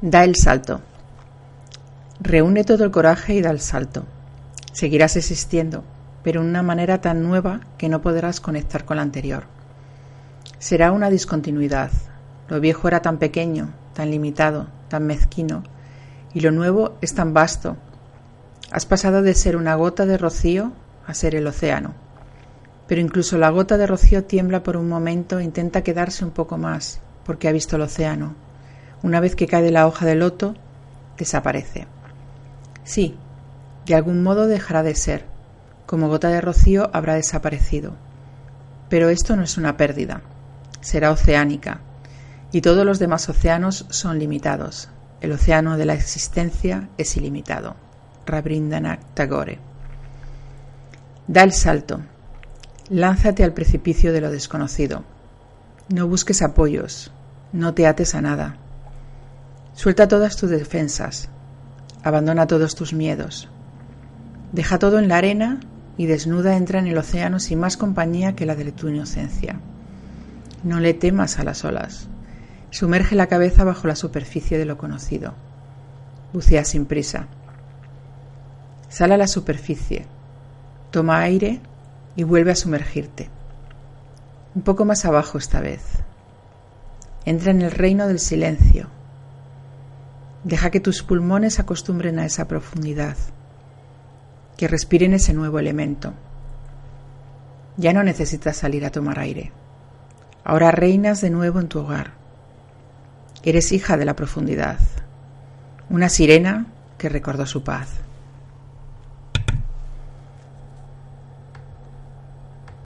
Da el salto. Reúne todo el coraje y da el salto. Seguirás existiendo, pero de una manera tan nueva que no podrás conectar con la anterior. Será una discontinuidad. Lo viejo era tan pequeño, tan limitado, tan mezquino, y lo nuevo es tan vasto. Has pasado de ser una gota de rocío a ser el océano. Pero incluso la gota de rocío tiembla por un momento e intenta quedarse un poco más, porque ha visto el océano, una vez que cae la hoja de loto, desaparece. Sí, de algún modo dejará de ser, como gota de rocío habrá desaparecido. Pero esto no es una pérdida, será oceánica, y todos los demás océanos son limitados. El océano de la existencia es ilimitado. Rabindranath Tagore. Da el salto. Lánzate al precipicio de lo desconocido. No busques apoyos. No te ates a nada. Suelta todas tus defensas, abandona todos tus miedos, deja todo en la arena y desnuda entra en el océano sin más compañía que la de tu inocencia. No le temas a las olas, sumerge la cabeza bajo la superficie de lo conocido, bucea sin prisa. Sal a la superficie, toma aire y vuelve a sumergirte. Un poco más abajo esta vez. Entra en el reino del silencio Deja que tus pulmones acostumbren a esa profundidad, que respiren ese nuevo elemento. Ya no necesitas salir a tomar aire. Ahora reinas de nuevo en tu hogar. Eres hija de la profundidad, una sirena que recordó su paz.